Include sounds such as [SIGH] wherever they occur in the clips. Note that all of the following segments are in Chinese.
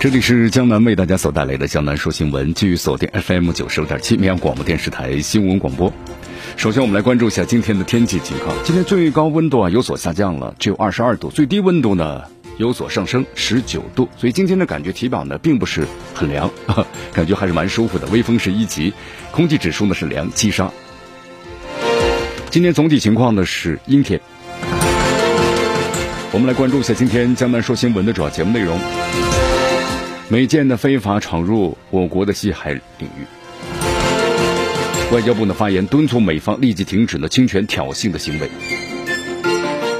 这里是江南为大家所带来的江南说新闻，继续锁定 FM 九十六点七绵阳广播电视台新闻广播。首先，我们来关注一下今天的天气情况。今天最高温度啊有所下降了，只有二十二度；最低温度呢有所上升，十九度。所以今天的感觉体表呢并不是很凉，[LAUGHS] 感觉还是蛮舒服的。微风是一级，空气指数呢是良七杀。今天总体情况呢是阴天。我们来关注一下今天江南说新闻的主要节目内容。美舰的非法闯入我国的西海领域，外交部的发言敦促美方立即停止呢侵权挑衅的行为。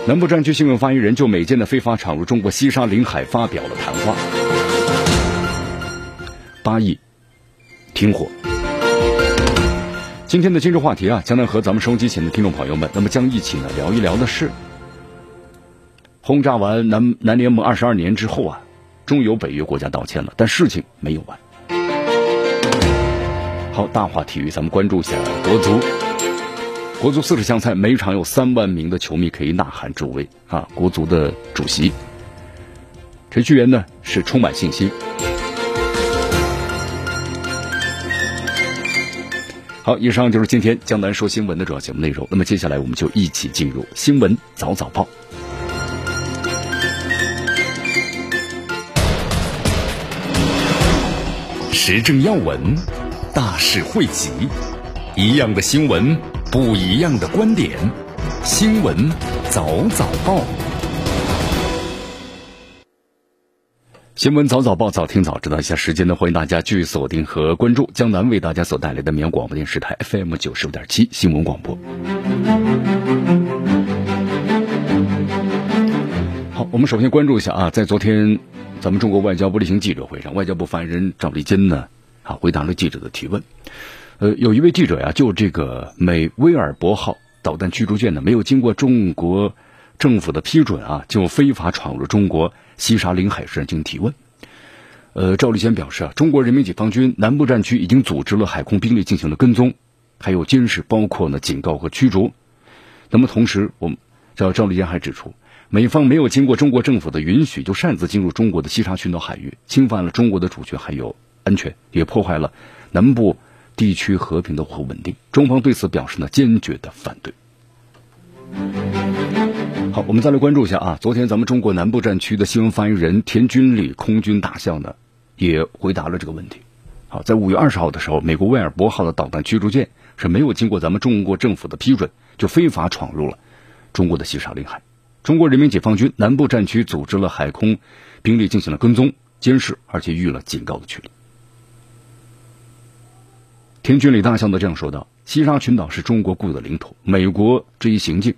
南部战区新闻发言人就美舰的非法闯入中国西沙领海发表了谈话。八亿停火。今天的今日话题啊，将来和咱们收机前的听众朋友们，那么将一起呢聊一聊的是，轰炸完南南联盟二十二年之后啊。终有北约国家道歉了，但事情没有完。好，大话体育，咱们关注一下国足。国足四十强赛，每场有三万名的球迷可以呐喊助威啊！国足的主席程序员呢是充满信心。好，以上就是今天江南说新闻的主要节目内容。那么接下来我们就一起进入新闻早早报。时政要闻，大事汇集，一样的新闻，不一样的观点。新闻早早报，新闻早早报，早听早知道一下时间呢？欢迎大家继续锁定和关注江南为大家所带来的绵阳广播电视台 FM 九十五点七新闻广播。我们首先关注一下啊，在昨天。咱们中国外交部例行记者会上，外交部发言人赵立坚呢，啊，回答了记者的提问。呃，有一位记者呀，就这个美威尔伯号导弹驱逐舰呢，没有经过中国政府的批准啊，就非法闯入中国西沙领海进行提问。呃，赵立坚表示啊，中国人民解放军南部战区已经组织了海空兵力进行了跟踪，还有监视，包括呢警告和驱逐。那么同时，我们赵赵立坚还指出。美方没有经过中国政府的允许就擅自进入中国的西沙群岛海域，侵犯了中国的主权还有安全，也破坏了南部地区和平的和稳定。中方对此表示呢坚决的反对。好，我们再来关注一下啊，昨天咱们中国南部战区的新闻发言人田军礼空军大校呢也回答了这个问题。好，在五月二十号的时候，美国威尔伯号的导弹驱逐舰是没有经过咱们中国政府的批准就非法闯入了中国的西沙领海。中国人民解放军南部战区组织了海空兵力进行了跟踪、监视，而且予了警告的权利。田军李大校呢这样说道：“西沙群岛是中国固有的领土，美国这一行径，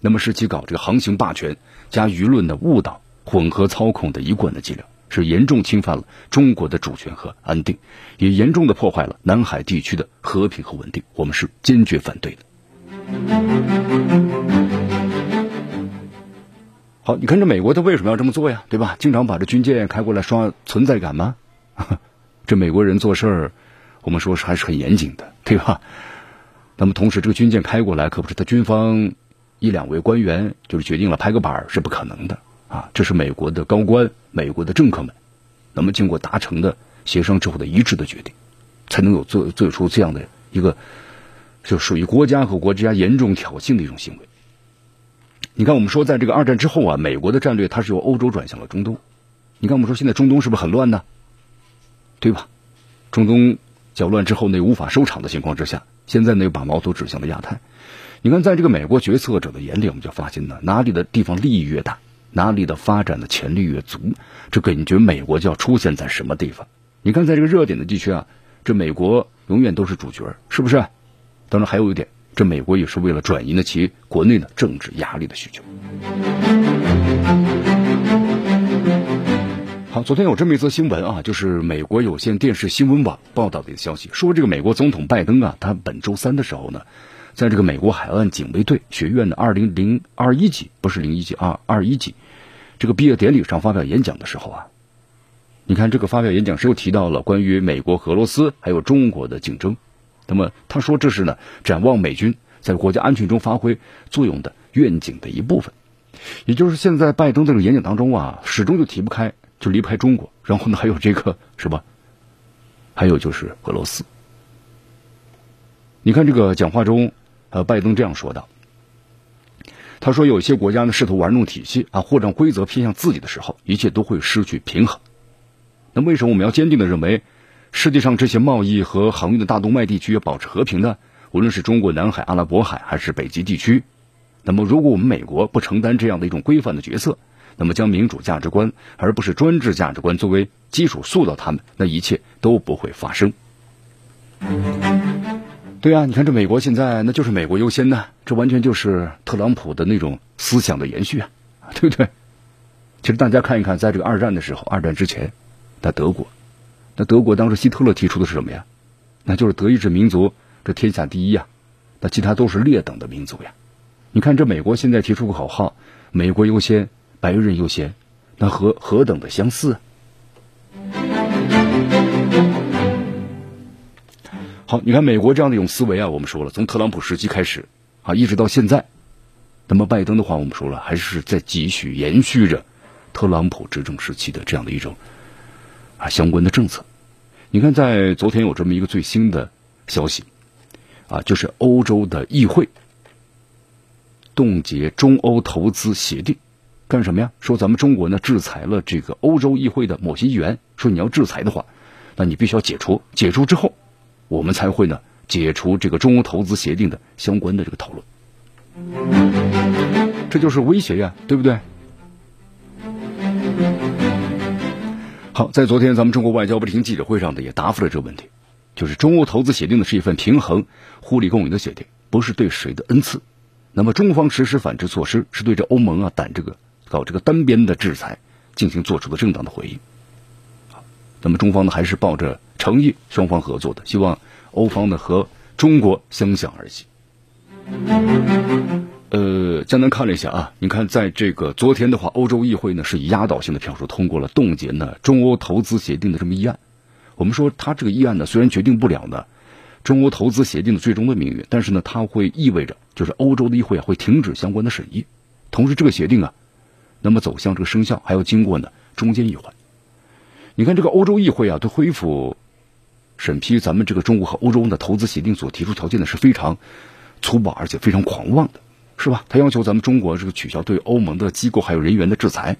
那么是其搞这个航行霸权加舆论的误导、混合操控的一贯的伎俩，是严重侵犯了中国的主权和安定，也严重的破坏了南海地区的和平和稳定。我们是坚决反对的。”好，你看这美国他为什么要这么做呀？对吧？经常把这军舰开过来刷存在感吗？[LAUGHS] 这美国人做事儿，我们说是还是很严谨的，对吧？那么同时，这个军舰开过来可不是他军方一两位官员就是决定了拍个板是不可能的啊！这是美国的高官、美国的政客们，那么经过达成的协商之后的一致的决定，才能有做做出这样的一个就属于国家和国家严重挑衅的一种行为。你看，我们说在这个二战之后啊，美国的战略它是由欧洲转向了中东。你看，我们说现在中东是不是很乱呢？对吧？中东搅乱之后呢，无法收场的情况之下，现在呢又把矛头指向了亚太。你看，在这个美国决策者的眼里，我们就发现呢，哪里的地方利益越大，哪里的发展的潜力越足，这感觉美国就要出现在什么地方。你看，在这个热点的地区啊，这美国永远都是主角，是不是？当然还有一点，这美国也是为了转移呢其国内的政治压力的需求。好，昨天有这么一则新闻啊，就是美国有线电视新闻网报道的一个消息，说这个美国总统拜登啊，他本周三的时候呢，在这个美国海岸警卫队学院的二零零二一级，不是零一级啊，二一级，这个毕业典礼上发表演讲的时候啊，你看这个发表演讲时又提到了关于美国、俄罗斯还有中国的竞争，那么他说这是呢展望美军在国家安全中发挥作用的愿景的一部分，也就是现在拜登这个演讲当中啊，始终就提不开。就离不开中国，然后呢，还有这个 [LAUGHS] 是吧？还有就是俄罗斯。你看这个讲话中，呃，拜登这样说的：“他说，有些国家呢试图玩弄体系啊，或让规则偏向自己的时候，一切都会失去平衡。那为什么我们要坚定的认为，世界上这些贸易和航运的大动脉地区要保持和平呢？无论是中国南海、阿拉伯海，还是北极地区，那么如果我们美国不承担这样的一种规范的角色。”那么，将民主价值观而不是专制价值观作为基础塑造他们，那一切都不会发生。对啊，你看这美国现在那就是美国优先呢，这完全就是特朗普的那种思想的延续啊，对不对？其实大家看一看，在这个二战的时候，二战之前，那德国，那德国当时希特勒提出的是什么呀？那就是德意志民族这天下第一呀，那其他都是劣等的民族呀。你看这美国现在提出个口号，美国优先。白人优先，那何何等的相似？好，你看美国这样的一种思维啊，我们说了，从特朗普时期开始啊，一直到现在，那么拜登的话，我们说了，还是在继续延续着特朗普执政时期的这样的一种啊相关的政策。你看，在昨天有这么一个最新的消息啊，就是欧洲的议会冻结中欧投资协定。干什么呀？说咱们中国呢制裁了这个欧洲议会的某些议员，说你要制裁的话，那你必须要解除，解除之后，我们才会呢解除这个中欧投资协定的相关的这个讨论。这就是威胁呀，对不对？好，在昨天咱们中国外交部例行记者会上呢，也答复了这个问题，就是中欧投资协定呢是一份平衡互利共赢的协定，不是对谁的恩赐。那么中方实施反制措施，是对这欧盟啊胆这个。搞这个单边的制裁，进行做出的正当的回应。那么中方呢还是抱着诚意，双方合作的，希望欧方呢和中国相向而行。呃，江南看了一下啊，你看在这个昨天的话，欧洲议会呢是以压倒性的票数通过了冻结呢中欧投资协定的这么议案。我们说，他这个议案呢虽然决定不了呢中欧投资协定的最终的命运，但是呢它会意味着就是欧洲的议会啊会停止相关的审议，同时这个协定啊。那么走向这个生效，还要经过呢中间一环。你看这个欧洲议会啊，对恢复审批咱们这个中国和欧洲的投资协定所提出条件呢，是非常粗暴而且非常狂妄的，是吧？他要求咱们中国这个取消对欧盟的机构还有人员的制裁。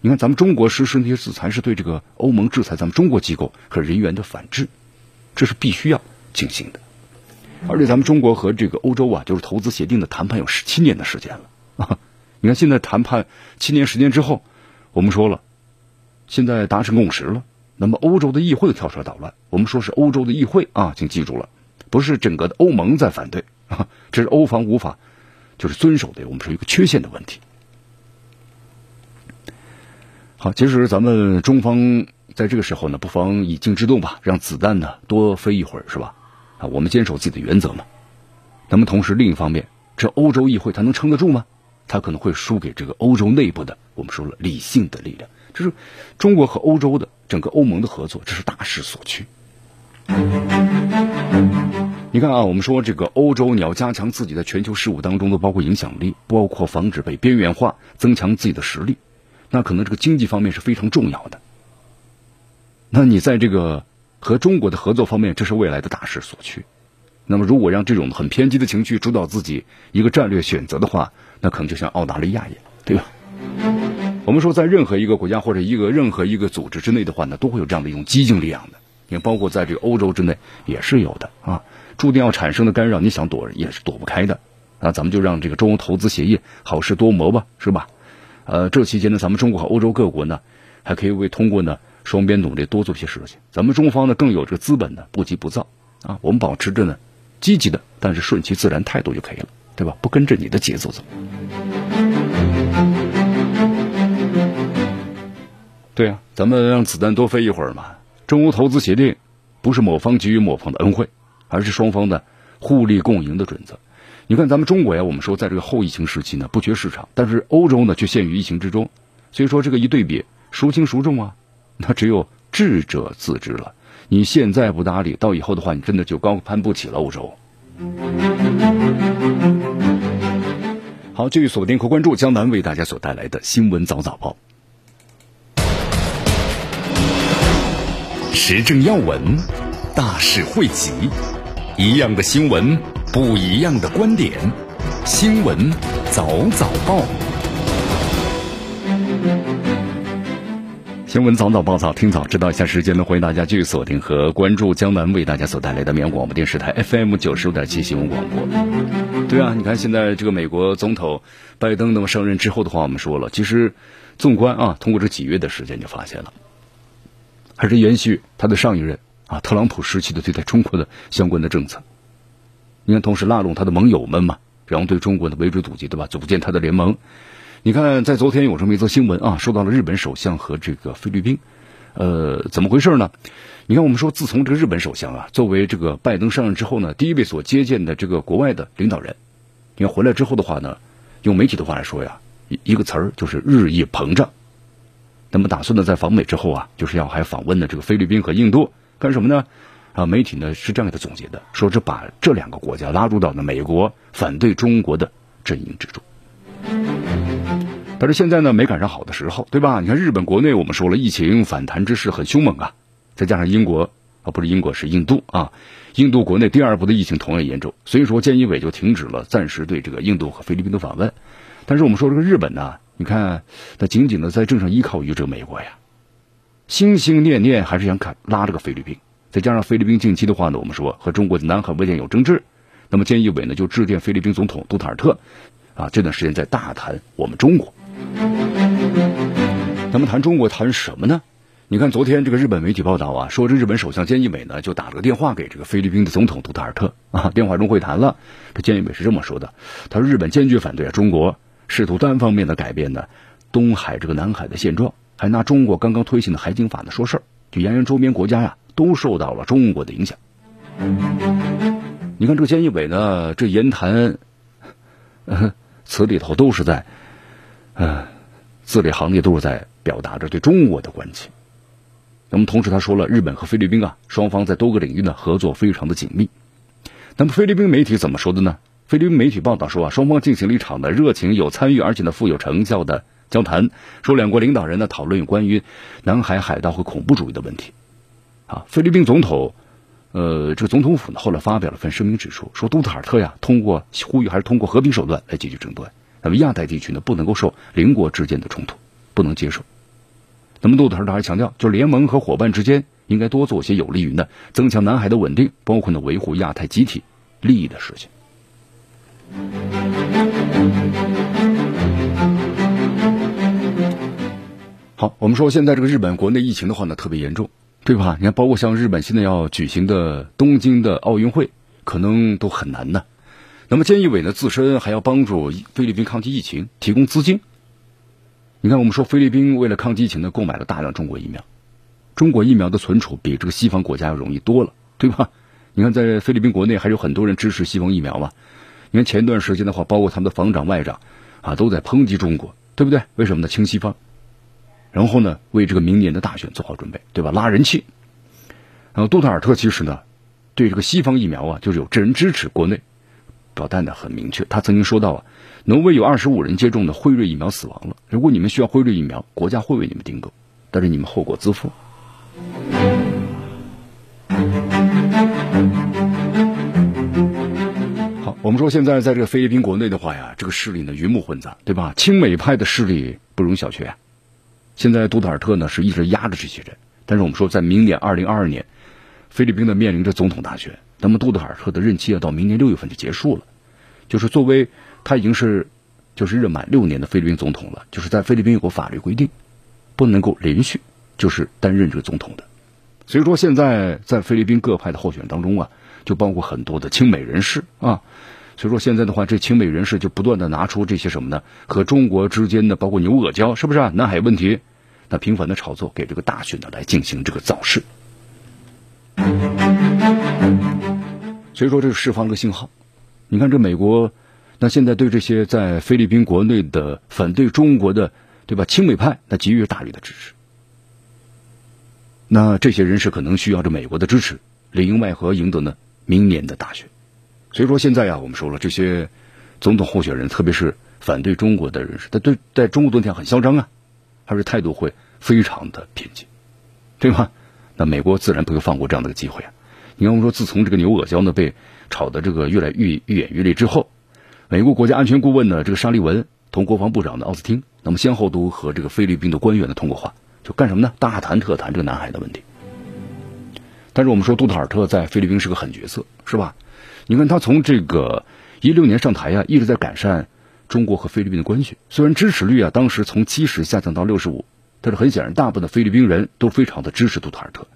你看咱们中国实施那些制裁，是对这个欧盟制裁咱们中国机构和人员的反制，这是必须要进行的。而且咱们中国和这个欧洲啊，就是投资协定的谈判有十七年的时间了啊。[LAUGHS] 你看，现在谈判七年时间之后，我们说了，现在达成共识了。那么欧洲的议会跳出来捣乱，我们说是欧洲的议会啊，请记住了，不是整个的欧盟在反对这是欧方无法就是遵守的，我们说一个缺陷的问题。好，其实咱们中方在这个时候呢，不妨以静制动吧，让子弹呢多飞一会儿，是吧？啊，我们坚守自己的原则嘛。那么同时，另一方面，这欧洲议会它能撑得住吗？他可能会输给这个欧洲内部的，我们说了理性的力量。这是中国和欧洲的整个欧盟的合作，这是大势所趋。你看啊，我们说这个欧洲你要加强自己在全球事务当中的包括影响力，包括防止被边缘化，增强自己的实力，那可能这个经济方面是非常重要的。那你在这个和中国的合作方面，这是未来的大势所趋。那么，如果让这种很偏激的情绪主导自己一个战略选择的话，那可能就像澳大利亚一样，对吧？我们说，在任何一个国家或者一个任何一个组织之内的话呢，都会有这样的一种激进力量的。你看，包括在这个欧洲之内也是有的啊，注定要产生的干扰，你想躲也是躲不开的。那咱们就让这个中欧投资协议好事多磨吧，是吧？呃，这期间呢，咱们中国和欧洲各国呢，还可以为通过呢双边努力多做些事情。咱们中方呢，更有这个资本呢，不急不躁啊，我们保持着呢积极的，但是顺其自然态度就可以了，对吧？不跟着你的节奏走。对啊，咱们让子弹多飞一会儿嘛。中欧投资协定不是某方给予某方的恩惠，而是双方的互利共赢的准则。你看，咱们中国呀，我们说在这个后疫情时期呢，不缺市场，但是欧洲呢却陷于疫情之中，所以说这个一对比，孰轻孰重啊？那只有智者自知了。你现在不搭理，到以后的话，你真的就高攀不起了欧洲。好，继续锁定和关注江南为大家所带来的新闻早早报。时政要闻，大事汇集，一样的新闻，不一样的观点。新闻早早报，新闻早早报早听早知道一下时间呢，欢迎大家继续锁定和关注江南为大家所带来的绵阳广播电视台 FM 九十五点七新闻广播。对啊，你看现在这个美国总统拜登那么上任之后的话，我们说了，其实纵观啊，通过这几月的时间就发现了。还是延续他的上一任啊，特朗普时期的对待中国的相关的政策。你看，同时拉拢他的盟友们嘛，然后对中国的围追堵截，对吧？组建他的联盟。你看，在昨天有这么一则新闻啊，说到了日本首相和这个菲律宾，呃，怎么回事呢？你看，我们说，自从这个日本首相啊，作为这个拜登上任之后呢，第一位所接见的这个国外的领导人，你看回来之后的话呢，用媒体的话来说呀，一个词儿就是日益膨胀。那么打算呢，在访美之后啊，就是要还访问的这个菲律宾和印度干什么呢？啊，媒体呢是这样给他总结的，说是把这两个国家拉入到呢美国反对中国的阵营之中。但是现在呢没赶上好的时候，对吧？你看日本国内我们说了，疫情反弹之势很凶猛啊，再加上英国啊不是英国是印度啊，印度国内第二波的疫情同样严重，所以说菅义伟就停止了暂时对这个印度和菲律宾的访问。但是我们说这个日本呢？你看，他紧紧的在政上依靠于这个美国呀，心心念念还是想看拉这个菲律宾。再加上菲律宾近期的话呢，我们说和中国的南海问题有争执，那么菅义伟呢就致电菲律宾总统杜特尔特，啊，这段时间在大谈我们中国。那么谈中国谈什么呢？你看昨天这个日本媒体报道啊，说这日本首相菅义伟呢就打了个电话给这个菲律宾的总统杜特尔特啊，电话中会谈了。这菅义伟是这么说的：他说日本坚决反对啊中国。试图单方面的改变呢东海这个南海的现状，还拿中国刚刚推行的海警法呢说事儿，就扬言周边国家呀都受到了中国的影响。你看这个菅义伟呢，这言谈词里头都是在，嗯，字里行里都是在表达着对中国的关切。那么同时他说了，日本和菲律宾啊双方在多个领域呢合作非常的紧密。那么菲律宾媒体怎么说的呢？菲律宾媒体报道说啊，双方进行了一场的热情、有参与而且呢富有成效的交谈。说两国领导人呢讨论有关于南海海盗和恐怖主义的问题。啊，菲律宾总统，呃，这个总统府呢后来发表了份声明，指出说杜特尔特呀通过呼吁还是通过和平手段来解决争端。那么亚太地区呢不能够受邻国之间的冲突，不能接受。那么杜特尔特还强调，就是联盟和伙伴之间应该多做些有利于呢增强南海的稳定，包括呢维护亚太集体利益的事情。好，我们说现在这个日本国内疫情的话呢特别严重，对吧？你看，包括像日本现在要举行的东京的奥运会，可能都很难呢。那么菅义伟呢自身还要帮助菲律宾抗击疫情，提供资金。你看，我们说菲律宾为了抗击疫情呢，购买了大量中国疫苗，中国疫苗的存储比这个西方国家要容易多了，对吧？你看，在菲律宾国内还有很多人支持西方疫苗嘛。你看前段时间的话，包括他们的防长、外长，啊，都在抨击中国，对不对？为什么呢？亲西方，然后呢，为这个明年的大选做好准备，对吧？拉人气。然后杜特尔特其实呢，对这个西方疫苗啊，就是有真人支持，国内表态的很明确。他曾经说到啊，挪威有二十五人接种的辉瑞疫苗死亡了。如果你们需要辉瑞疫苗，国家会为你们订购，但是你们后果自负。好我们说现在在这个菲律宾国内的话呀，这个势力呢鱼目混杂，对吧？亲美派的势力不容小觑。啊现在杜特尔特呢是一直压着这些人，但是我们说在明年二零二二年，菲律宾呢面临着总统大选，那么杜特尔特的任期要到明年六月份就结束了，就是作为他已经是就是任满六年的菲律宾总统了，就是在菲律宾有个法律规定，不能够连续就是担任这个总统的，所以说现在在菲律宾各派的候选当中啊。就包括很多的亲美人士啊。所以说现在的话，这亲美人士就不断的拿出这些什么呢？和中国之间的包括牛阿胶，是不是？南海问题，那频繁的炒作，给这个大选呢来进行这个造势。所以说，这是释放了个信号。你看，这美国那现在对这些在菲律宾国内的反对中国的，对吧？亲美派，那给予大力的支持。那这些人士可能需要这美国的支持，里应外合赢得呢明年的大选。所以说现在呀，我们说了这些总统候选人，特别是反对中国的人士，他对在中国昨天很嚣张啊，他是态度会非常的偏激，对吗？那美国自然不会放过这样的个机会啊！你看，我们说自从这个牛阿胶呢被炒的这个越来愈愈演愈烈之后，美国国家安全顾问呢这个沙利文同国防部长的奥斯汀，那么先后都和这个菲律宾的官员呢通过话，就干什么呢？大谈特谈这个南海的问题。但是我们说杜特尔特在菲律宾是个狠角色，是吧？你看他从这个一六年上台呀，一直在改善中国和菲律宾的关系。虽然支持率啊，当时从七十下降到六十五，但是很显然，大部分的菲律宾人都非常的支持杜特尔特。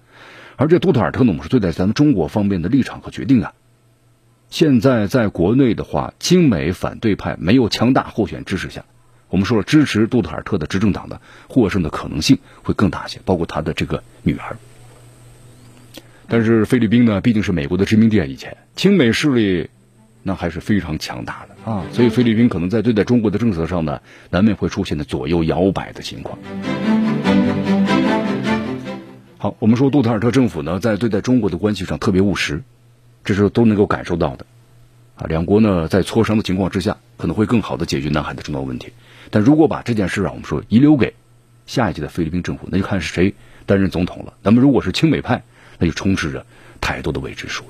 而这杜特尔特呢，我们是对待咱们中国方面的立场和决定啊，现在在国内的话，亲美反对派没有强大候选支持下，我们说了，支持杜特尔特的执政党的获胜的可能性会更大些，包括他的这个女儿。但是菲律宾呢，毕竟是美国的殖民地啊，以前亲美势力那还是非常强大的啊，所以菲律宾可能在对待中国的政策上呢，难免会出现的左右摇摆的情况。好，我们说杜特尔特政府呢，在对待中国的关系上特别务实，这是都能够感受到的啊。两国呢，在磋商的情况之下，可能会更好的解决南海的重要问题。但如果把这件事啊，我们说遗留给下一届的菲律宾政府，那就看是谁担任总统了。那么如果是亲美派，那就充斥着太多的未知数了。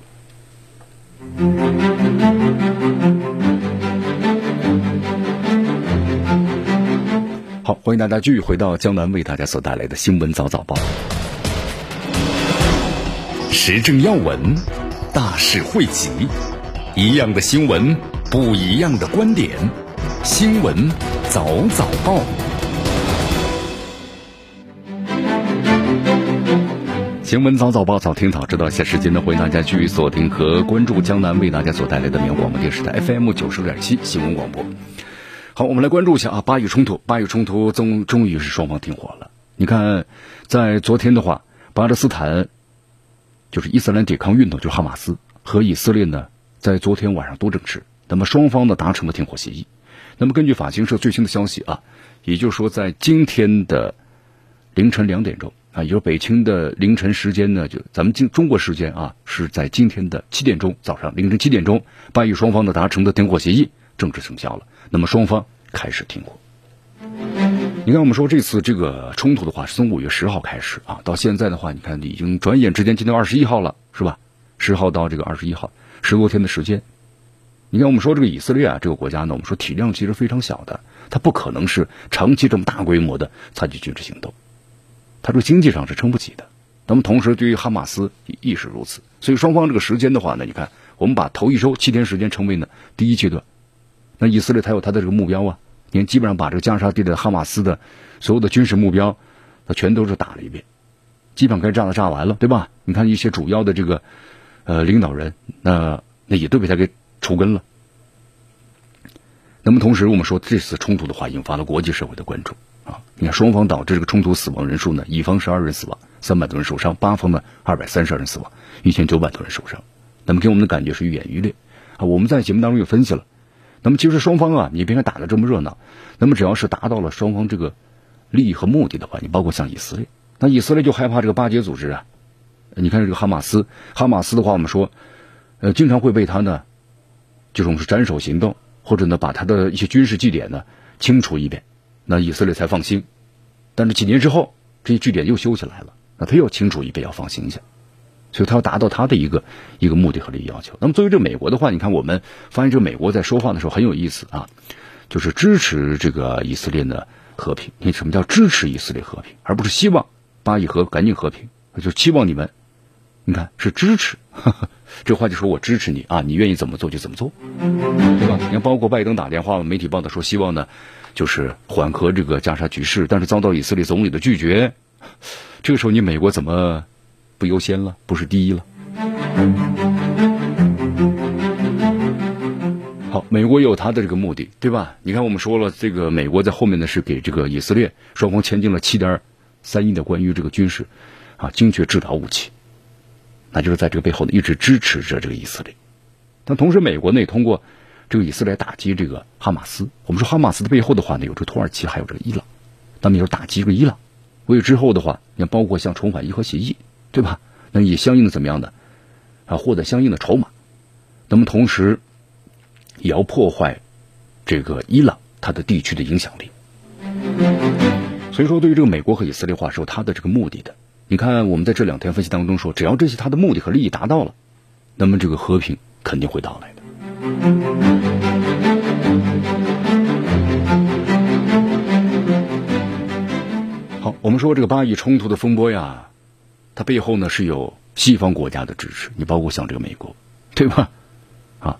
好，欢迎大家继续回到江南为大家所带来的新闻早早报，时政要闻，大事汇集，一样的新闻，不一样的观点，新闻早早报。新闻早早报，早听早知道。下时间呢，欢迎大家继续锁定和关注江南为大家所带来的绵阳广播电视台 FM 九十点七新闻广播。好，我们来关注一下啊，巴以冲突，巴以冲突终终于是双方停火了。你看，在昨天的话，巴勒斯坦就是伊斯兰抵抗运动，就是哈马斯和以色列呢，在昨天晚上都证实，那么双方呢达成了停火协议。那么根据法新社最新的消息啊，也就是说，在今天的凌晨两点钟。啊，也就是北京的凌晨时间呢，就咱们今中国时间啊，是在今天的七点钟，早上凌晨七点钟，巴以双方的达成的停火协议正式生效了。那么双方开始停火。你看，我们说这次这个冲突的话，是从五月十号开始啊，到现在的话，你看已经转眼之间，今天二十一号了，是吧？十号到这个二十一号，十多天的时间。你看，我们说这个以色列啊，这个国家呢，我们说体量其实非常小的，它不可能是长期这么大规模的采取军事行动。他说经济上是撑不起的，那么同时对于哈马斯亦是如此，所以双方这个时间的话呢，你看我们把头一周七天时间称为呢第一阶段，那以色列他有他的这个目标啊，你看基本上把这个加沙地带哈马斯的所有的军事目标，他全都是打了一遍，基本上该炸的炸完了，对吧？你看一些主要的这个呃领导人，那那也都被他给除根了。那么同时我们说这次冲突的话，引发了国际社会的关注。啊，你看双方导致这个冲突死亡人数呢，乙方十二人死亡，三百多人受伤；八方呢二百三十二人死亡，一千九百多人受伤。那么给我们的感觉是愈演愈烈啊。我们在节目当中也分析了，那么其实双方啊，你别看打的这么热闹，那么只要是达到了双方这个利益和目的的话，你包括像以色列，那以色列就害怕这个巴结组织啊。你看这个哈马斯，哈马斯的话，我们说，呃，经常会被他呢，就是我们是斩首行动，或者呢把他的一些军事据点呢清除一遍。那以色列才放心，但是几年之后，这些据点又修起来了，那他又清楚一遍要放心一下，所以他要达到他的一个一个目的和利益要求。那么作为这美国的话，你看我们发现这美国在说话的时候很有意思啊，就是支持这个以色列的和平。你什么叫支持以色列和平，而不是希望巴以和赶紧和平，就期望你们，你看是支持，[LAUGHS] 这话就说我支持你啊，你愿意怎么做就怎么做，对吧？你看包括拜登打电话，媒体报道说希望呢。就是缓和这个加沙局势但是遭到以色列总理的拒绝这个时候你美国怎么不优先了？不是第一了？好美国有他的这个目的对吧？你看我们说了这个美国在后面呢是给这个以色列双方签订了七点三亿的关于这个军事啊精确制导武器那就是在这个背后呢一直支持着这个以色列。但同时美国呢也通过这个以色列打击这个哈马斯。我们说哈马斯的背后的话呢，有这个土耳其，还有这个伊朗，那么就是打击这个伊朗。为之后的话，你包括像重返伊核协议，对吧？那也相应的怎么样的啊，获得相应的筹码。那么同时，也要破坏这个伊朗它的地区的影响力。所以说，对于这个美国和以色列话是有它的这个目的的。你看，我们在这两天分析当中说，只要这些它的目的和利益达到了，那么这个和平肯定会到来的。我们说这个巴以冲突的风波呀，它背后呢是有西方国家的支持，你包括像这个美国，[LAUGHS] 对吧？啊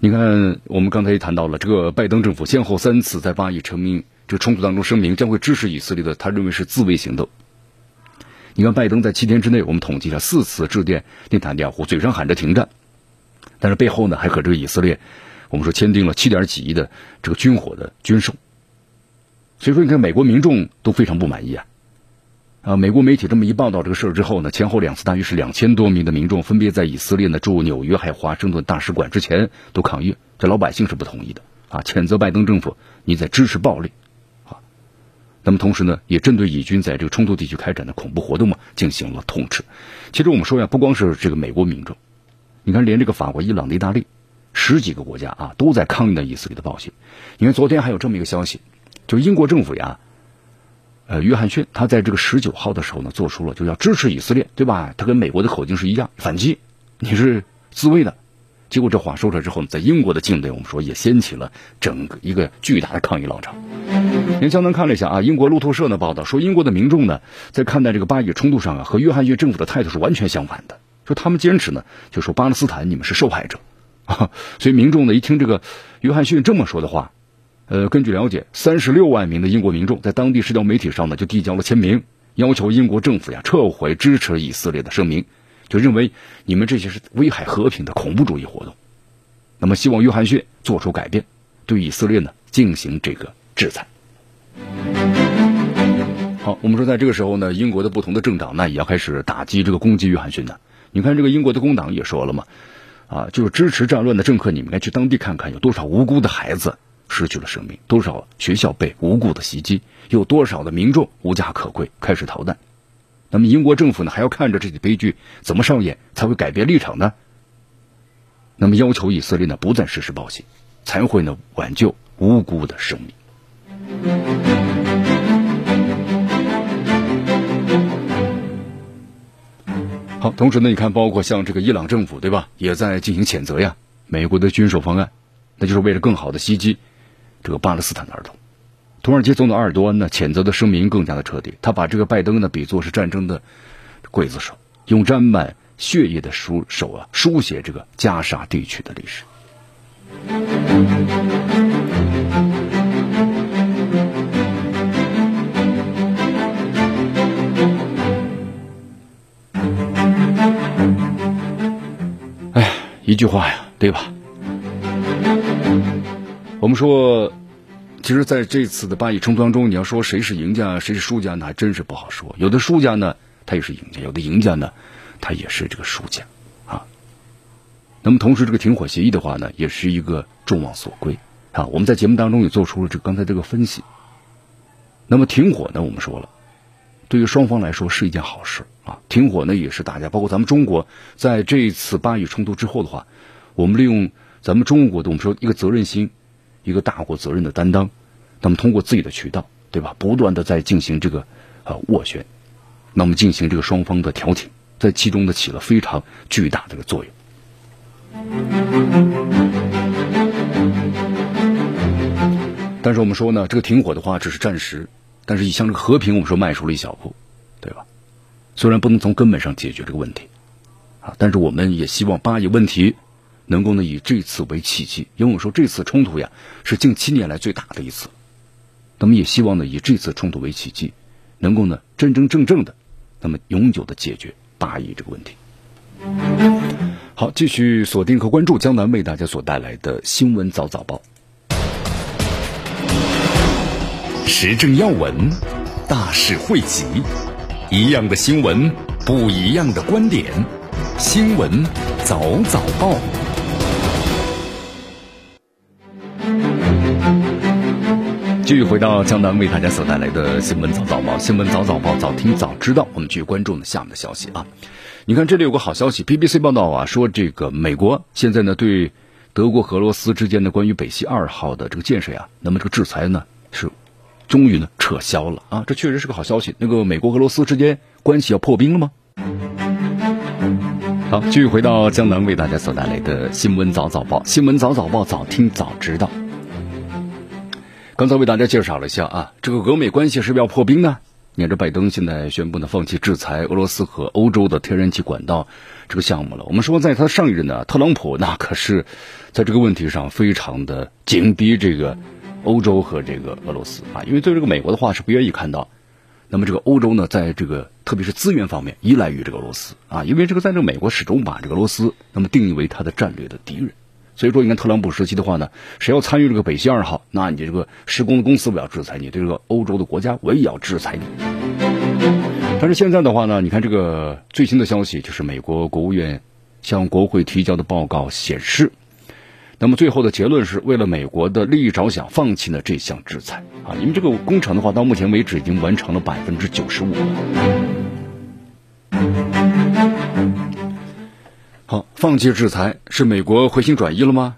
你看，我们刚才也谈到了，这个拜登政府先后三次在巴以成名这个冲突当中声明将会支持以色列的，他认为是自卫行动。你看，拜登在七天之内，我们统计了四次致电内塔尼亚胡，嘴上喊着停战，但是背后呢还和这个以色列，我们说签订了七点几亿的这个军火的军售。所以说，你看美国民众都非常不满意啊。啊，美国媒体这么一报道这个事儿之后呢，前后两次大约是两千多名的民众分别在以色列呢驻纽约还有华盛顿大使馆之前都抗议，这老百姓是不同意的啊，谴责拜登政府你在支持暴力啊。那么同时呢，也针对以军在这个冲突地区开展的恐怖活动嘛进行了痛斥。其实我们说呀，不光是这个美国民众，你看连这个法国、伊朗、意大利十几个国家啊都在抗议呢以色列的暴行。你看昨天还有这么一个消息，就英国政府呀。呃，约翰逊他在这个十九号的时候呢，做出了就要支持以色列，对吧？他跟美国的口径是一样，反击，你是自卫的。结果这话说出来之后呢，在英国的境内，我们说也掀起了整个一个巨大的抗议浪潮。您江南看了一下啊，英国路透社呢报道说，英国的民众呢在看待这个巴以冲突上啊，和约翰逊政府的态度是完全相反的。说他们坚持呢，就说巴勒斯坦你们是受害者啊。[LAUGHS] 所以民众呢一听这个约翰逊这么说的话。呃，根据了解，三十六万名的英国民众在当地社交媒体上呢，就递交了签名，要求英国政府呀撤回支持以色列的声明，就认为你们这些是危害和平的恐怖主义活动。那么，希望约翰逊做出改变，对以色列呢进行这个制裁。好，我们说在这个时候呢，英国的不同的政党呢也要开始打击这个攻击约翰逊的。你看，这个英国的工党也说了嘛，啊，就是支持战乱的政客，你们该去当地看看，有多少无辜的孩子。失去了生命，多少学校被无故的袭击，有多少的民众无家可归，开始逃难。那么英国政府呢，还要看着这些悲剧怎么上演，才会改变立场呢？那么要求以色列呢，不再实施暴行，才会呢挽救无辜的生命。好，同时呢，你看，包括像这个伊朗政府，对吧，也在进行谴责呀，美国的军售方案，那就是为了更好的袭击。这个巴勒斯坦的儿童，土耳其总统埃尔多安呢，谴责的声明更加的彻底。他把这个拜登呢比作是战争的刽子手，用沾满血液的书手啊书写这个加沙地区的历史。哎，一句话呀，对吧？我们说，其实在这次的巴以冲突当中，你要说谁是赢家，谁是输家，那还真是不好说。有的输家呢，他也是赢家；有的赢家呢，他也是这个输家啊。那么同时，这个停火协议的话呢，也是一个众望所归啊。我们在节目当中也做出了这刚才这个分析。那么停火呢，我们说了，对于双方来说是一件好事啊。停火呢，也是大家，包括咱们中国，在这一次巴以冲突之后的话，我们利用咱们中国的我们说一个责任心。一个大国责任的担当，那么通过自己的渠道，对吧？不断的在进行这个呃斡旋，那么进行这个双方的调停，在其中呢起了非常巨大的个作用。但是我们说呢，这个停火的话只是暂时，但是向这个和平，我们说迈出了一小步，对吧？虽然不能从根本上解决这个问题，啊，但是我们也希望巴以问题。能够呢以这次为契机，因为我说这次冲突呀是近七年来最大的一次，那么也希望呢以这次冲突为契机，能够呢真真正正的，那么永久的解决巴以这个问题。好，继续锁定和关注江南为大家所带来的新闻早早报，时政要闻，大事汇集，一样的新闻，不一样的观点，新闻早早报。继续回到江南为大家所带来的新闻早早报，新闻早早报，早听早知道。我们继续关注呢下面的消息啊。你看，这里有个好消息，BBC 报道啊，说这个美国现在呢对德国和俄罗斯之间的关于北溪二号的这个建设呀，那么这个制裁呢是终于呢撤销了啊，这确实是个好消息。那个美国俄罗斯之间关系要破冰了吗？好，继续回到江南为大家所带来的新闻早早报，新闻早早报，早听早知道。刚才为大家介绍了一下啊，这个俄美关系是不是要破冰呢？你看，这拜登现在宣布呢，放弃制裁俄罗斯和欧洲的天然气管道这个项目了。我们说，在他上一任呢，特朗普那可是在这个问题上非常的紧逼这个欧洲和这个俄罗斯啊，因为对这个美国的话是不愿意看到，那么这个欧洲呢，在这个特别是资源方面依赖于这个俄罗斯啊，因为这个在这个美国始终把这个俄罗斯那么定义为他的战略的敌人。所以说，你看特朗普时期的话呢，谁要参与这个北溪二号，那你这个施工的公司我要制裁你，对这个欧洲的国家我也要制裁你。但是现在的话呢，你看这个最新的消息，就是美国国务院向国会提交的报告显示，那么最后的结论是为了美国的利益着想，放弃了这项制裁啊，因为这个工程的话，到目前为止已经完成了百分之九十五。好，放弃制裁是美国回心转意了吗？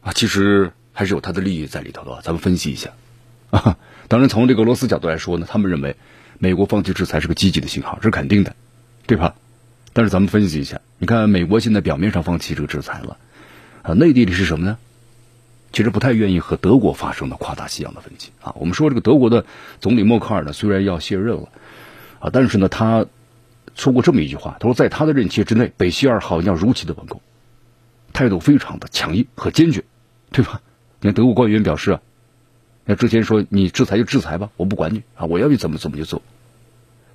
啊，其实还是有它的利益在里头的。咱们分析一下啊。[LAUGHS] 当然，从这个俄罗斯角度来说呢，他们认为美国放弃制裁是个积极的信号，这是肯定的，对吧？但是咱们分析一下，你看美国现在表面上放弃这个制裁了，啊，内地里是什么呢？其实不太愿意和德国发生的跨大西洋的分歧啊。我们说这个德国的总理默克尔呢，虽然要卸任了啊，但是呢，他。说过这么一句话，他说在他的任期之内，北溪二号要如期的完工，态度非常的强硬和坚决，对吧？你看德国官员表示啊，那之前说你制裁就制裁吧，我不管你啊，我要你怎么怎么就做。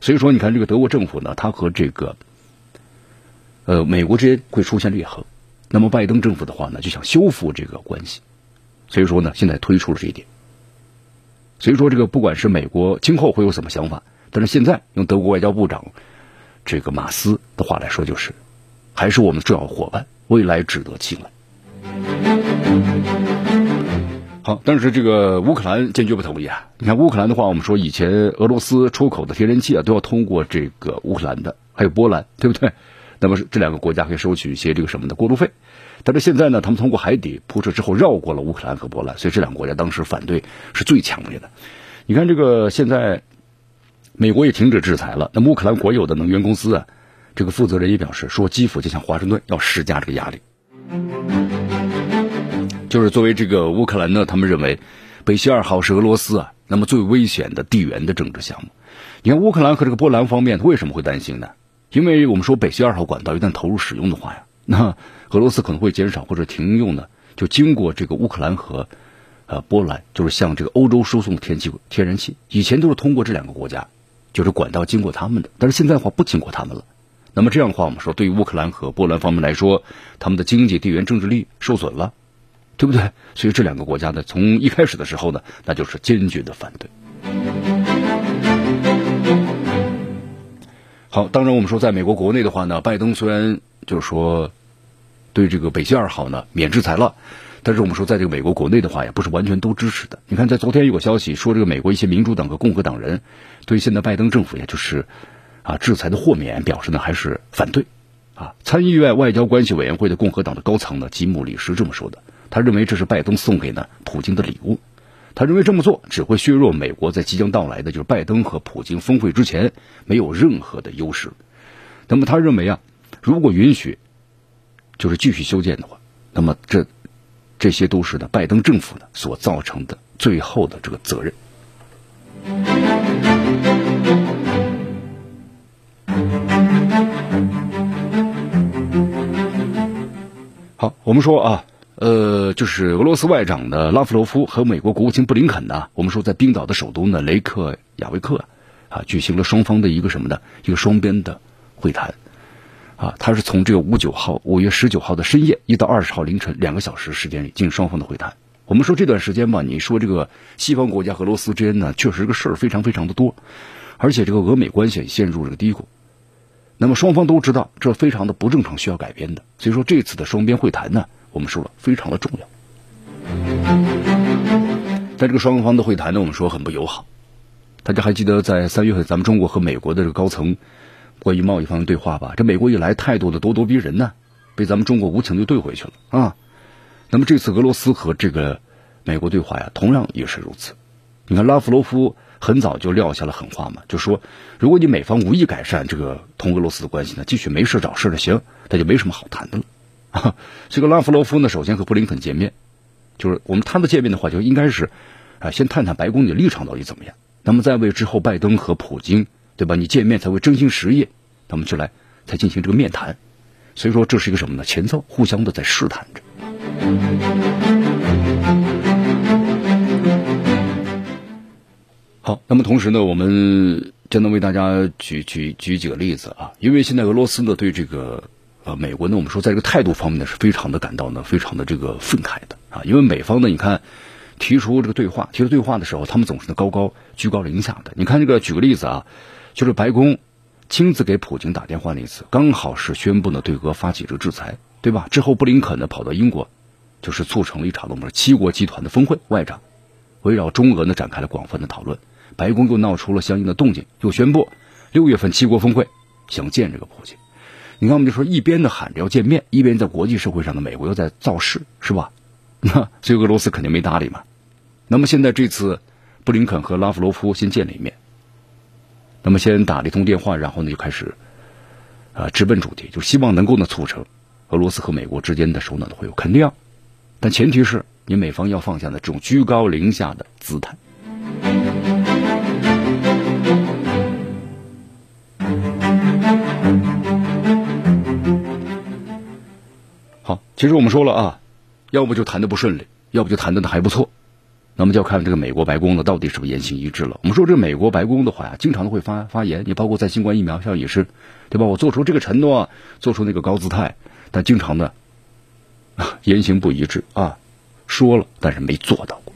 所以说，你看这个德国政府呢，他和这个呃美国之间会出现裂痕，那么拜登政府的话呢，就想修复这个关系，所以说呢，现在推出了这一点。所以说，这个不管是美国今后会有什么想法，但是现在用德国外交部长。这个马斯的话来说，就是还是我们重要伙伴，未来值得信赖。好，但是这个乌克兰坚决不同意啊！你看乌克兰的话，我们说以前俄罗斯出口的天然气啊，都要通过这个乌克兰的，还有波兰，对不对？那么这两个国家可以收取一些这个什么的过路费。但是现在呢，他们通过海底铺设之后，绕过了乌克兰和波兰，所以这两个国家当时反对是最强烈的。你看这个现在。美国也停止制裁了。那乌克兰国有的能源公司啊，这个负责人也表示说，基辅就向华盛顿要施加这个压力。就是作为这个乌克兰呢，他们认为北溪二号是俄罗斯啊，那么最危险的地缘的政治项目。你看乌克兰和这个波兰方面他为什么会担心呢？因为我们说北溪二号管道一旦投入使用的话呀，[LAUGHS] 那俄罗斯可能会减少或者停用呢，就经过这个乌克兰和呃波兰，就是向这个欧洲输送天气天然气，以前都是通过这两个国家。就是管道经过他们的，但是现在的话不经过他们了。那么这样的话，我们说对于乌克兰和波兰方面来说，他们的经济、地缘政治力受损了，对不对？所以这两个国家呢，从一开始的时候呢，那就是坚决的反对。好，当然我们说，在美国国内的话呢，拜登虽然就是说对这个北溪二号呢免制裁了。但是我们说，在这个美国国内的话，也不是完全都支持的。你看，在昨天有个消息说，这个美国一些民主党和共和党人对现在拜登政府，也就是啊制裁的豁免表示呢，还是反对。啊，参议院外交关系委员会的共和党的高层呢，吉姆里是这么说的。他认为这是拜登送给呢普京的礼物。他认为这么做只会削弱美国在即将到来的就是拜登和普京峰会之前没有任何的优势。那么他认为啊，如果允许就是继续修建的话，那么这。这些都是呢，拜登政府呢所造成的最后的这个责任。好，我们说啊，呃，就是俄罗斯外长的拉夫罗夫和美国国务卿布林肯呢，我们说在冰岛的首都呢雷克雅未克啊，举行了双方的一个什么呢？一个双边的会谈。啊，他是从这个五九号五月十九号的深夜一到二十号凌晨两个小时时间里进行双方的会谈。我们说这段时间吧，你说这个西方国家和俄罗斯之间呢，确实这个事儿非常非常的多，而且这个俄美关系陷入这个低谷。那么双方都知道这非常的不正常，需要改变的。所以说这次的双边会谈呢，我们说了非常的重要。在这个双方的会谈呢，我们说很不友好。大家还记得在三月份咱们中国和美国的这个高层关于贸易方面对话吧？这美国一来态度的咄咄逼人呢，被咱们中国无情的怼回去了啊。那么这次俄罗斯和这个美国对话呀，同样也是如此。你看拉夫罗夫很早就撂下了狠话嘛，就说如果你美方无意改善这个同俄罗斯的关系呢，继续没事找事的行，那就没什么好谈的了。[LAUGHS] 这个拉夫罗夫呢，首先和布林肯见面，就是我们谈的见面的话，就应该是啊，先探探白宫的立场到底怎么样。那么再为之后拜登和普京，对吧？你见面才会真心实意，那么就来才进行这个面谈。所以说这是一个什么呢？前奏，互相的在试探着。好，那么同时呢，我们将能为大家举举举几个例子啊，因为现在俄罗斯呢对这个呃美国呢，我们说在这个态度方面呢是非常的感到呢非常的这个愤慨的啊，因为美方呢，你看提出这个对话，提出对话的时候，他们总是呢高高居高临下的。你看这个举个例子啊，就是白宫亲自给普京打电话那次，刚好是宣布呢对俄发起这个制裁，对吧？之后布林肯呢跑到英国。就是促成了一场我们七国集团的峰会，外长围绕中俄呢展开了广泛的讨论，白宫又闹出了相应的动静，又宣布六月份七国峰会想见这个普京。你看，我们就说一边的喊着要见面，一边在国际社会上的美国又在造势，是吧？[LAUGHS] 那所以俄罗斯肯定没搭理嘛。那么现在这次布林肯和拉夫罗夫先见了一面，那么先打了一通电话，然后呢就开始啊直奔主题，就希望能够呢促成俄罗斯和美国之间的首脑的会晤，肯定要。但前提是你美方要放下的这种居高临下的姿态。好，其实我们说了啊，要不就谈的不顺利，要不就谈的还不错，那么就要看这个美国白宫呢到底是不是言行一致了。我们说这美国白宫的话呀，经常都会发发言，你包括在新冠疫苗上也是，对吧？我做出这个承诺，做出那个高姿态，但经常呢。[LAUGHS] 言行不一致啊，说了但是没做到过。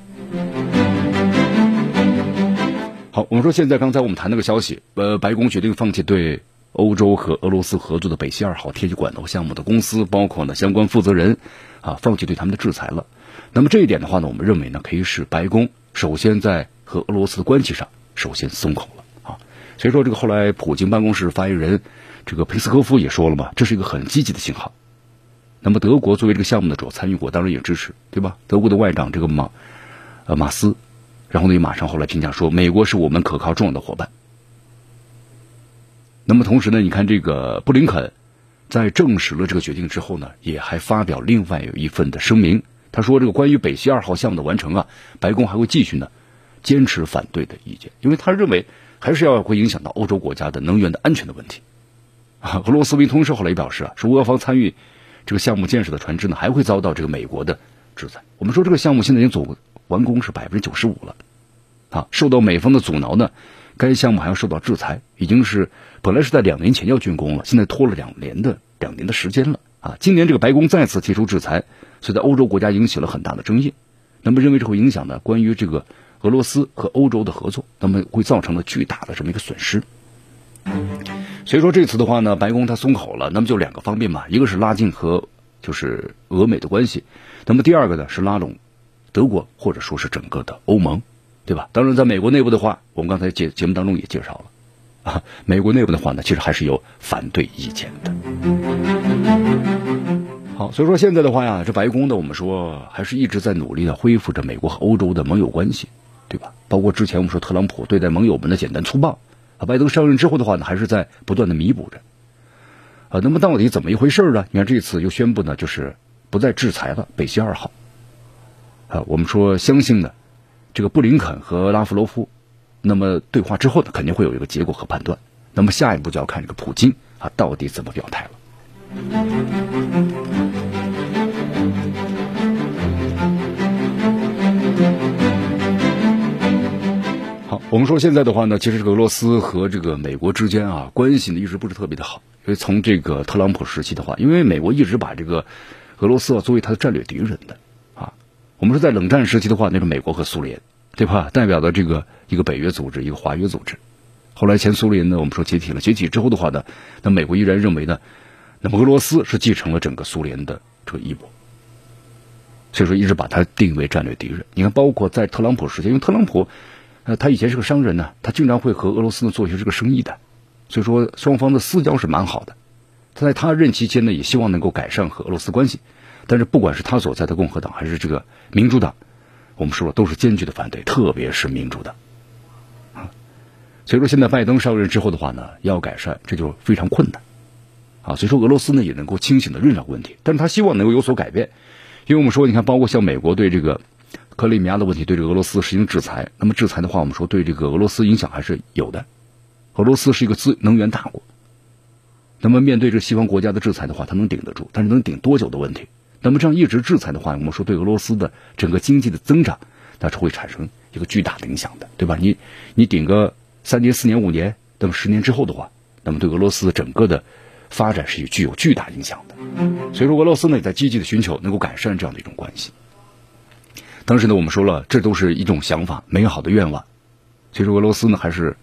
好，我们说现在刚才我们谈那个消息，呃，白宫决定放弃对欧洲和俄罗斯合作的北溪二号天气管道项目的公司，包括呢相关负责人啊，放弃对他们的制裁了。那么这一点的话呢，我们认为呢，可以使白宫首先在和俄罗斯的关系上首先松口了啊。所以说，这个后来普京办公室发言人这个佩斯科夫也说了嘛，这是一个很积极的信号。那么德国作为这个项目的主要参与国，当然也支持，对吧？德国的外长这个马，呃马斯，然后呢，也马上后来评价说，美国是我们可靠重要的伙伴。那么同时呢，你看这个布林肯在证实了这个决定之后呢，也还发表另外有一份的声明，他说这个关于北溪二号项目的完成啊，白宫还会继续呢坚持反对的意见，因为他认为还是要会影响到欧洲国家的能源的安全的问题。啊，俄罗斯卫通社后来也表示啊，说俄方参与。这个项目建设的船只呢，还会遭到这个美国的制裁。我们说这个项目现在已经走完工是百分之九十五了，啊，受到美方的阻挠呢，该项目还要受到制裁。已经是本来是在两年前要竣工了，现在拖了两年的两年的时间了啊。今年这个白宫再次提出制裁，所以在欧洲国家引起了很大的争议。那么认为这会影响呢，关于这个俄罗斯和欧洲的合作，那么会造成了巨大的这么一个损失。所以说这次的话呢，白宫它松口了，那么就两个方面嘛，一个是拉近和就是俄美的关系，那么第二个呢是拉拢德国或者说是整个的欧盟，对吧？当然，在美国内部的话，我们刚才节节目当中也介绍了啊，美国内部的话呢，其实还是有反对意见的。好，所以说现在的话呀，这白宫呢，我们说还是一直在努力的恢复着美国和欧洲的盟友关系，对吧？包括之前我们说特朗普对待盟友们的简单粗暴。啊，拜登上任之后的话呢，还是在不断的弥补着。啊，那么到底怎么一回事呢？你看这次又宣布呢，就是不再制裁了北溪二号。啊，我们说相信呢，这个布林肯和拉夫罗夫，那么对话之后呢，肯定会有一个结果和判断。那么下一步就要看这个普京啊，到底怎么表态了。好，我们。说现在的话呢，其实这个俄罗斯和这个美国之间啊，关系呢一直不是特别的好。因为从这个特朗普时期的话，因为美国一直把这个俄罗斯啊作为他的战略敌人的啊。我们说在冷战时期的话，那是美国和苏联，对吧？代表的这个一个北约组织，一个华约组织。后来前苏联呢，我们说解体了，解体之后的话呢，那美国依然认为呢，那么俄罗斯是继承了整个苏联的这个衣钵。所以说一直把它定为战略敌人。你看，包括在特朗普时期，因为特朗普。呃，他以前是个商人呢，他经常会和俄罗斯呢做一些这个生意的，所以说双方的私交是蛮好的。他在他任期间呢，也希望能够改善和俄罗斯关系，但是不管是他所在的共和党还是这个民主党，我们说了都是坚决的反对，特别是民主的啊。所以说现在拜登上任之后的话呢，要改善这就非常困难啊。所以说俄罗斯呢也能够清醒的认识到问题，但是他希望能够有所改变，因为我们说你看，包括像美国对这个。克里米亚的问题对这个俄罗斯实行制裁，那么制裁的话，我们说对这个俄罗斯影响还是有的。俄罗斯是一个资能源大国，那么面对这西方国家的制裁的话，它能顶得住，但是能顶多久的问题。那么这样一直制裁的话，我们说对俄罗斯的整个经济的增长，那是会产生一个巨大的影响的，对吧？你你顶个三年、四年、五年，那么十年之后的话，那么对俄罗斯的整个的发展是具有巨大影响的。所以说，俄罗斯呢也在积极的寻求能够改善这样的一种关系。当时呢，我们说了，这都是一种想法，美好的愿望。其实俄罗斯呢，还是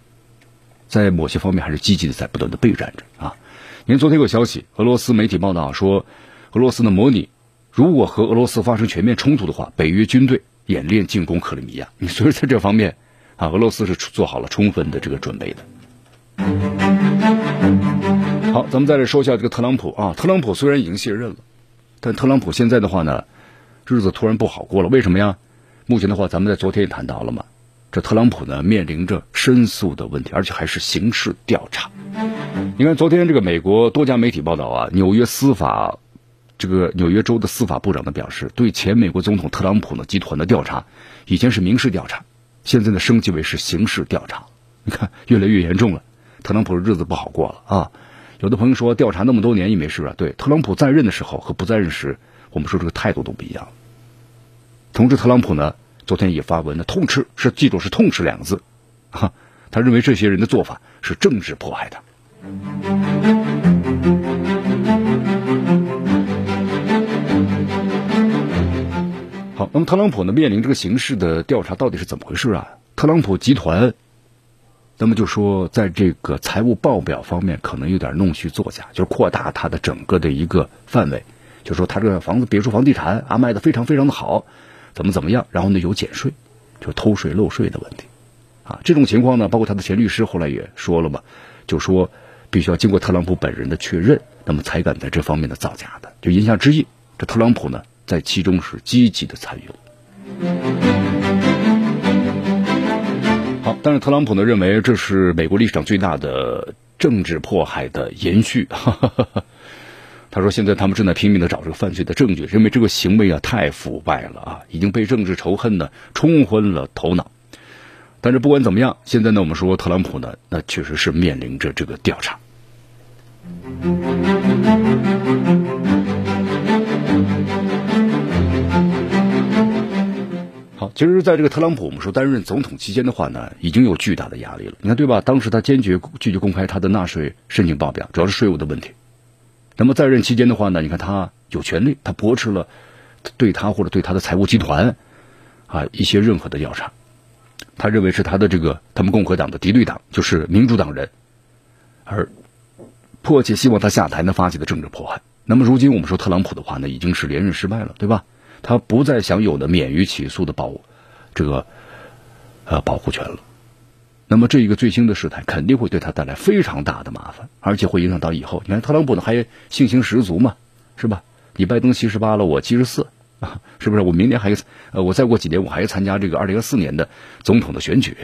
在某些方面还是积极的，在不断的备战着啊。您昨天有消息，俄罗斯媒体报道说，俄罗斯的模拟，如果和俄罗斯发生全面冲突的话，北约军队演练进攻克里米亚。[LAUGHS] 你所以在这方面啊，俄罗斯是做好了充分的这个准备的。好，咱们再来说一下这个特朗普啊。特朗普虽然已经卸任了，但特朗普现在的话呢？日子突然不好过了，为什么呀？目前的话，咱们在昨天也谈到了嘛，这特朗普呢面临着申诉的问题，而且还是刑事调查。你看，昨天这个美国多家媒体报道啊，纽约司法这个纽约州的司法部长呢表示，对前美国总统特朗普呢集团的调查，以前是民事调查，现在呢升级为是刑事调查。[LAUGHS] 你看，越来越严重了，特朗普的日子不好过了啊！有的朋友说，调查那么多年也没事啊。对，特朗普在任的时候和不在任时，我们说这个态度都不一样。同时特朗普呢，昨天也发文呢，痛斥是记住是痛斥两个字，哈，[LAUGHS] 他认为这些人的做法是政治迫害他。那么特朗普呢面临这个刑事的调查，到底是怎么回事啊？特朗普集团，那么就说在这个财务报表方面可能有点弄虚作假，就是扩大他的整个的一个范围，就说他这个房子、别墅、房地产啊卖的非常非常的好。怎么怎么样？然后呢，有减税，就偷税漏税的问题，啊，这种情况呢，包括他的前律师后来也说了嘛，就说必须要经过特朗普本人的确认，那么才敢在这方面的造假的。就言下之意，这特朗普呢，在其中是积极的参与了。好，但是特朗普呢，认为这是美国历史上最大的政治迫害的延续。[LAUGHS] 他说：“现在他们正在拼命的找这个犯罪的证据，认为这个行为啊太腐败了啊，已经被政治仇恨呢冲昏了头脑。但是不管怎么样，现在呢，我们说特朗普呢，那确实是面临着这个调查。其实，在这个特朗普我们说担任总统期间的话呢，已经有巨大的压力了。你看对吧？当时他坚决拒绝公开他的纳税申请报表，主要是税务的问题。”那么在任期间的话呢，你看他有权利，他驳斥了对他或者对他的财务集团啊一些任何的调查，他认为是他的这个他们共和党的敌对党就是民主党人，而迫切希望他下台呢发起的政治迫害。那么如今我们说特朗普的话呢，已经是连任失败了，对吧？他不再享有的免于起诉的保这个呃保护权了。那么这一个最新的事态肯定会对他带来非常大的麻烦，而且会影响到以后。你看特朗普呢还信心十足嘛，是吧？你拜登七十八了，我七十四啊，[LAUGHS] 是不是？我明年还呃，我再过几年我还要参加这个二零二四年的总统的选举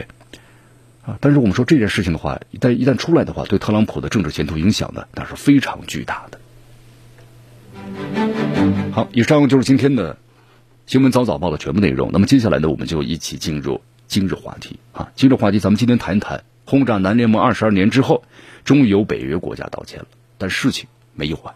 啊。但是我们说这件事情的话，一旦一旦出来的话，对特朗普的政治前途影响呢，那是非常巨大的。好，以上就是今天的新闻早早报的全部内容。那么接下来呢，我们就一起进入。今日话题啊，今日话题，咱们今天谈一谈轰炸南联盟二十二年之后，终于有北约国家道歉了，但事情没有完。